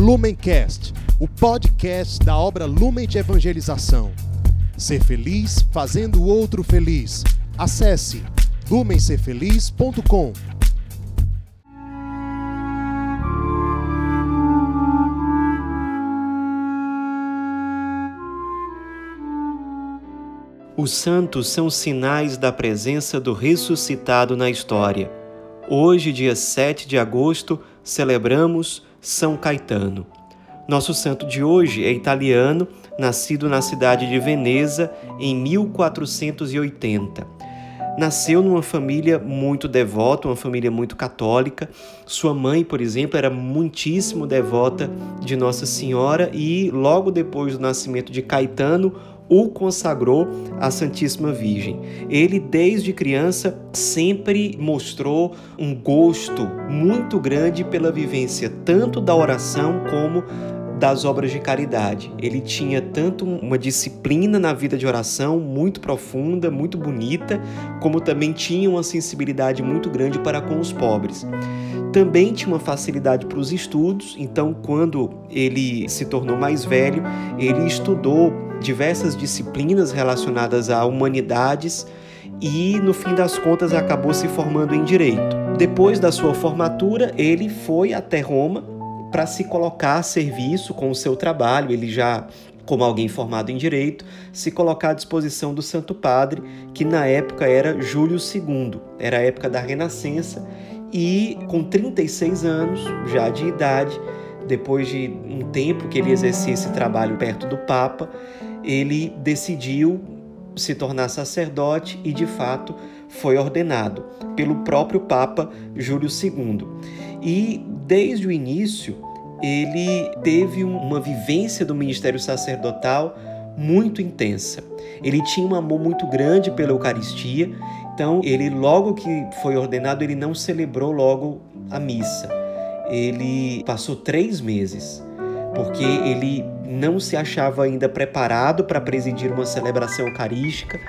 Lumencast, o podcast da obra Lumen de Evangelização. Ser feliz fazendo o outro feliz. Acesse lumencerfeliz.com. Os santos são sinais da presença do ressuscitado na história. Hoje, dia 7 de agosto, celebramos São Caetano. Nosso santo de hoje é italiano, nascido na cidade de Veneza em 1480. Nasceu numa família muito devota, uma família muito católica. Sua mãe, por exemplo, era muitíssimo devota de Nossa Senhora e logo depois do nascimento de Caetano, o consagrou à Santíssima Virgem. Ele, desde criança, sempre mostrou um gosto muito grande pela vivência tanto da oração como das obras de caridade. Ele tinha tanto uma disciplina na vida de oração muito profunda, muito bonita, como também tinha uma sensibilidade muito grande para com os pobres. Também tinha uma facilidade para os estudos, então, quando ele se tornou mais velho, ele estudou diversas disciplinas relacionadas a humanidades e, no fim das contas, acabou se formando em direito. Depois da sua formatura, ele foi até Roma para se colocar a serviço com o seu trabalho. Ele já como alguém formado em direito, se colocar à disposição do Santo Padre, que na época era Júlio II, era a época da Renascença, e com 36 anos já de idade, depois de um tempo que ele exercia esse trabalho perto do Papa, ele decidiu se tornar sacerdote e, de fato, foi ordenado pelo próprio Papa Júlio II. E desde o início, ele teve uma vivência do ministério sacerdotal muito intensa. Ele tinha um amor muito grande pela Eucaristia, então ele logo que foi ordenado, ele não celebrou logo a missa. Ele passou três meses, porque ele não se achava ainda preparado para presidir uma celebração eucarística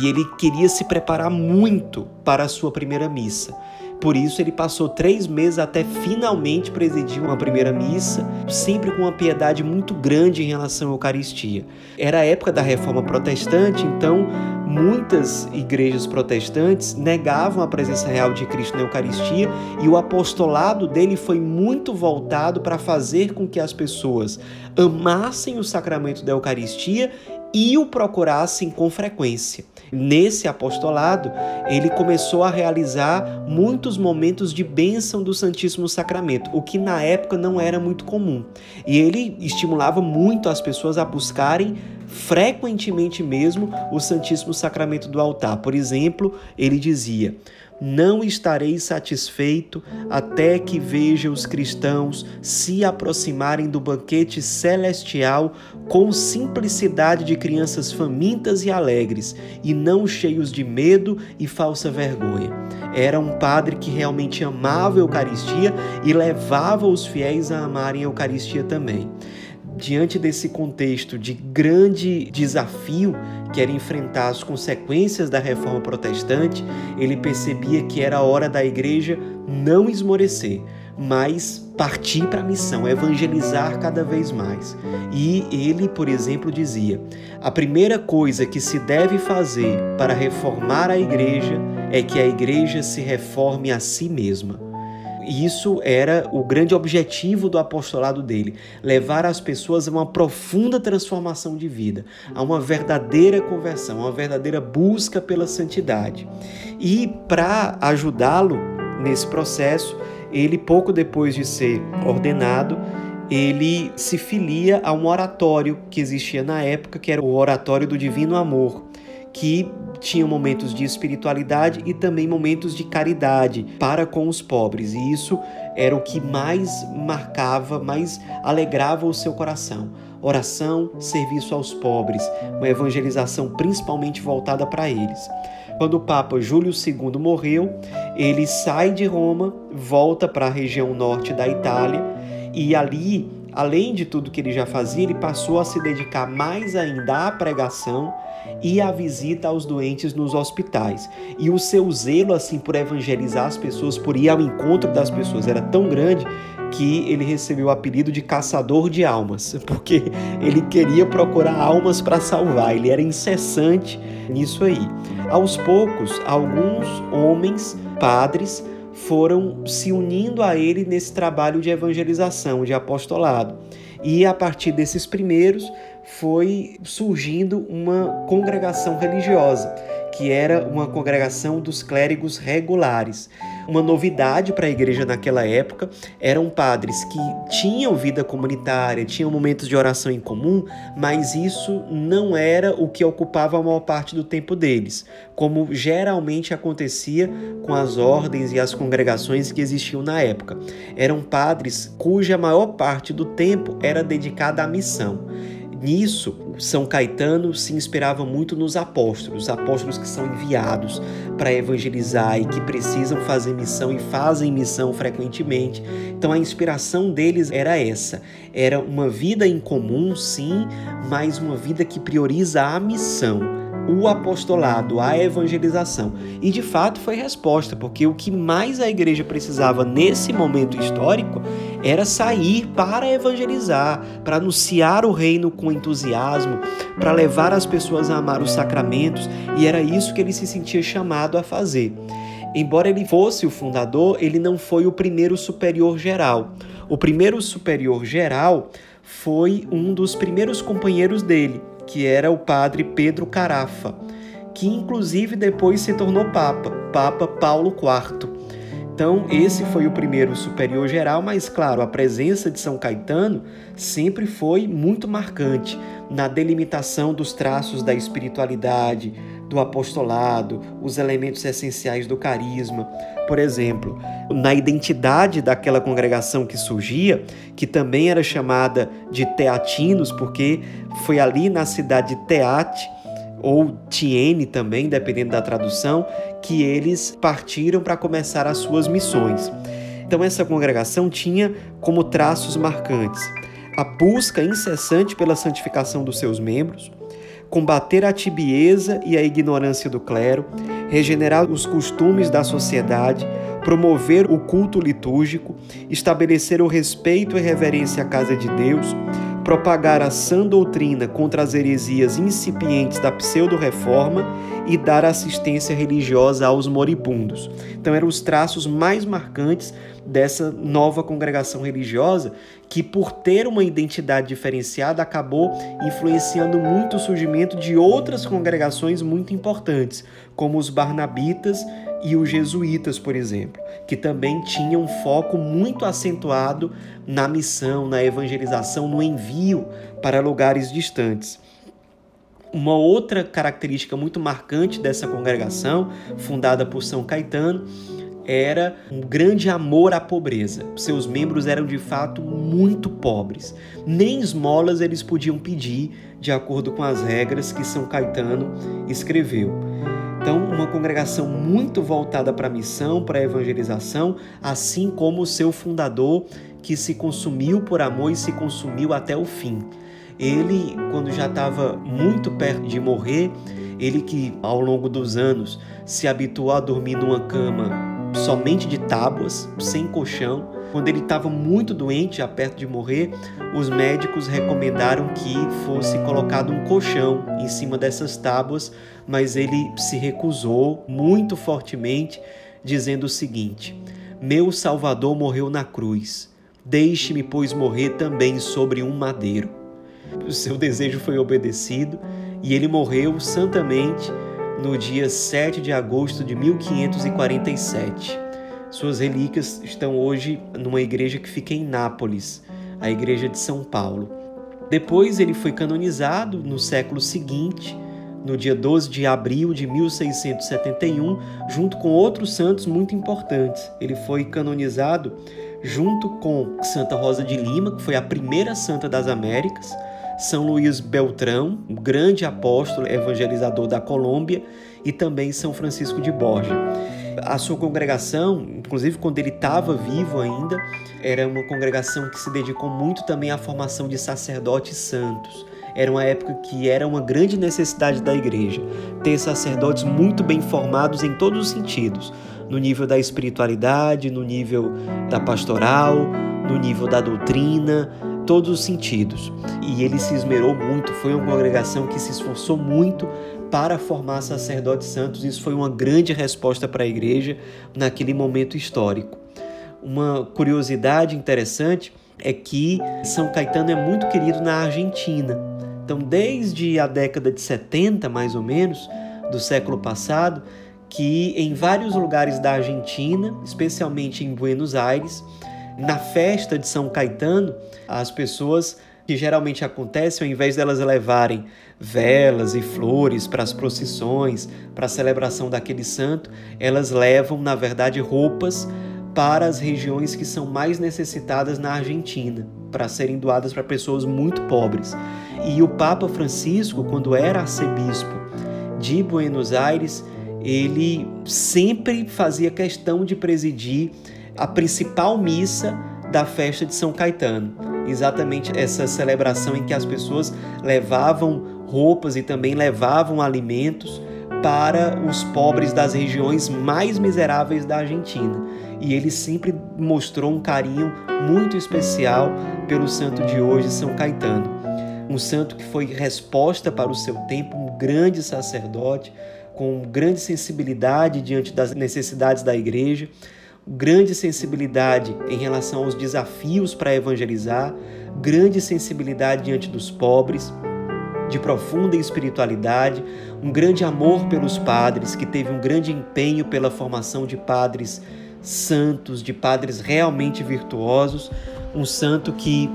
e ele queria se preparar muito para a sua primeira missa. Por isso, ele passou três meses até finalmente presidir uma primeira missa, sempre com uma piedade muito grande em relação à Eucaristia. Era a época da reforma protestante, então muitas igrejas protestantes negavam a presença real de Cristo na Eucaristia e o apostolado dele foi muito voltado para fazer com que as pessoas amassem o sacramento da Eucaristia e o procurassem com frequência. Nesse apostolado, ele começou a realizar muitos momentos de bênção do Santíssimo Sacramento, o que na época não era muito comum. E ele estimulava muito as pessoas a buscarem frequentemente mesmo o Santíssimo Sacramento do altar. Por exemplo, ele dizia: não estarei satisfeito até que veja os cristãos se aproximarem do banquete celestial com simplicidade de crianças famintas e alegres, e não cheios de medo e falsa vergonha. Era um padre que realmente amava a Eucaristia e levava os fiéis a amarem a Eucaristia também diante desse contexto de grande desafio que era enfrentar as consequências da reforma protestante, ele percebia que era hora da igreja não esmorecer, mas partir para a missão, evangelizar cada vez mais. E ele, por exemplo, dizia: a primeira coisa que se deve fazer para reformar a igreja é que a igreja se reforme a si mesma. Isso era o grande objetivo do apostolado dele: levar as pessoas a uma profunda transformação de vida, a uma verdadeira conversão, a uma verdadeira busca pela santidade. E para ajudá-lo nesse processo, ele, pouco depois de ser ordenado, ele se filia a um oratório que existia na época, que era o Oratório do Divino Amor, que tinha momentos de espiritualidade e também momentos de caridade para com os pobres. E isso era o que mais marcava, mais alegrava o seu coração. Oração, serviço aos pobres, uma evangelização principalmente voltada para eles. Quando o Papa Júlio II morreu, ele sai de Roma, volta para a região norte da Itália e ali, além de tudo que ele já fazia, ele passou a se dedicar mais ainda à pregação e a visita aos doentes nos hospitais. E o seu zelo assim por evangelizar as pessoas, por ir ao encontro das pessoas era tão grande que ele recebeu o apelido de caçador de almas, porque ele queria procurar almas para salvar, ele era incessante nisso aí. Aos poucos, alguns homens, padres, foram se unindo a ele nesse trabalho de evangelização, de apostolado. E a partir desses primeiros foi surgindo uma congregação religiosa, que era uma congregação dos clérigos regulares. Uma novidade para a igreja naquela época eram padres que tinham vida comunitária, tinham momentos de oração em comum, mas isso não era o que ocupava a maior parte do tempo deles, como geralmente acontecia com as ordens e as congregações que existiam na época. Eram padres cuja maior parte do tempo era dedicada à missão. Nisso, São Caetano se inspirava muito nos apóstolos, os apóstolos que são enviados para evangelizar e que precisam fazer missão e fazem missão frequentemente. Então a inspiração deles era essa: era uma vida em comum, sim, mas uma vida que prioriza a missão o apostolado, a evangelização. E de fato foi resposta, porque o que mais a igreja precisava nesse momento histórico era sair para evangelizar, para anunciar o reino com entusiasmo, para levar as pessoas a amar os sacramentos, e era isso que ele se sentia chamado a fazer. Embora ele fosse o fundador, ele não foi o primeiro superior geral. O primeiro superior geral foi um dos primeiros companheiros dele, que era o padre Pedro Carafa, que inclusive depois se tornou papa, Papa Paulo IV. Então, esse foi o primeiro superior geral, mas claro, a presença de São Caetano sempre foi muito marcante na delimitação dos traços da espiritualidade, do apostolado, os elementos essenciais do carisma. Por exemplo, na identidade daquela congregação que surgia, que também era chamada de Teatinos, porque foi ali na cidade de Teate, ou Tiene também, dependendo da tradução, que eles partiram para começar as suas missões. Então, essa congregação tinha como traços marcantes a busca incessante pela santificação dos seus membros, combater a tibieza e a ignorância do clero, regenerar os costumes da sociedade, promover o culto litúrgico, estabelecer o respeito e reverência à casa de Deus, propagar a sã doutrina contra as heresias incipientes da pseudo-reforma e dar assistência religiosa aos moribundos. Então eram os traços mais marcantes dessa nova congregação religiosa que por ter uma identidade diferenciada acabou influenciando muito o surgimento de outras congregações muito importantes, como os barnabitas e os jesuítas, por exemplo, que também tinham um foco muito acentuado na missão, na evangelização, no envio para lugares distantes. Uma outra característica muito marcante dessa congregação, fundada por São Caetano, era um grande amor à pobreza. Seus membros eram de fato muito pobres. Nem esmolas eles podiam pedir, de acordo com as regras que São Caetano escreveu. Então, uma congregação muito voltada para a missão, para a evangelização, assim como o seu fundador, que se consumiu por amor e se consumiu até o fim. Ele, quando já estava muito perto de morrer, ele que ao longo dos anos se habituou a dormir numa cama somente de tábuas, sem colchão, quando ele estava muito doente, já perto de morrer, os médicos recomendaram que fosse colocado um colchão em cima dessas tábuas, mas ele se recusou muito fortemente, dizendo o seguinte: Meu Salvador morreu na cruz. Deixe-me, pois, morrer também sobre um madeiro. O seu desejo foi obedecido e ele morreu santamente no dia 7 de agosto de 1547. Suas relíquias estão hoje numa igreja que fica em Nápoles, a igreja de São Paulo. Depois ele foi canonizado no século seguinte, no dia 12 de abril de 1671, junto com outros santos muito importantes. Ele foi canonizado junto com Santa Rosa de Lima, que foi a primeira santa das Américas, São Luís Beltrão, um grande apóstolo evangelizador da Colômbia, e também São Francisco de Borja. A sua congregação, inclusive quando ele estava vivo ainda, era uma congregação que se dedicou muito também à formação de sacerdotes santos. Era uma época que era uma grande necessidade da igreja ter sacerdotes muito bem formados em todos os sentidos, no nível da espiritualidade, no nível da pastoral, no nível da doutrina, todos os sentidos. E ele se esmerou muito, foi uma congregação que se esforçou muito para formar sacerdotes santos. Isso foi uma grande resposta para a igreja naquele momento histórico. Uma curiosidade interessante é que São Caetano é muito querido na Argentina. Então, desde a década de 70, mais ou menos, do século passado, que em vários lugares da Argentina, especialmente em Buenos Aires, na festa de São Caetano, as pessoas que geralmente acontece, ao invés delas levarem velas e flores para as procissões, para a celebração daquele santo, elas levam, na verdade, roupas para as regiões que são mais necessitadas na Argentina, para serem doadas para pessoas muito pobres. E o Papa Francisco, quando era arcebispo de Buenos Aires, ele sempre fazia questão de presidir a principal missa da festa de São Caetano. Exatamente essa celebração em que as pessoas levavam roupas e também levavam alimentos para os pobres das regiões mais miseráveis da Argentina. E ele sempre mostrou um carinho muito especial pelo santo de hoje, São Caetano. Um santo que foi resposta para o seu tempo, um grande sacerdote, com grande sensibilidade diante das necessidades da igreja, grande sensibilidade em relação aos desafios para evangelizar, grande sensibilidade diante dos pobres, de profunda espiritualidade, um grande amor pelos padres, que teve um grande empenho pela formação de padres santos, de padres realmente virtuosos, um santo que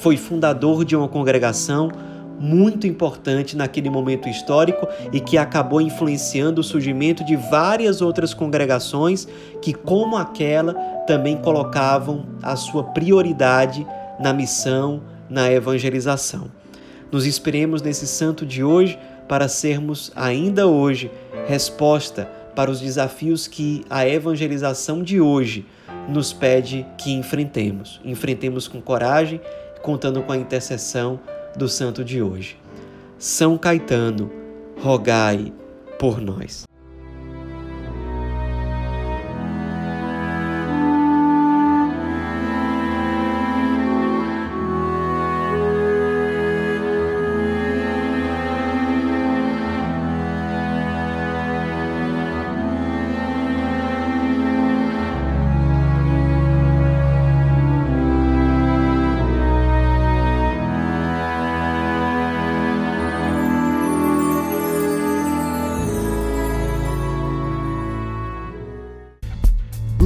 foi fundador de uma congregação muito importante naquele momento histórico e que acabou influenciando o surgimento de várias outras congregações que, como aquela, também colocavam a sua prioridade na missão, na evangelização. Nos inspiremos nesse santo de hoje para sermos ainda hoje resposta para os desafios que a evangelização de hoje nos pede que enfrentemos. Enfrentemos com coragem, contando com a intercessão do santo de hoje. São Caetano, rogai por nós.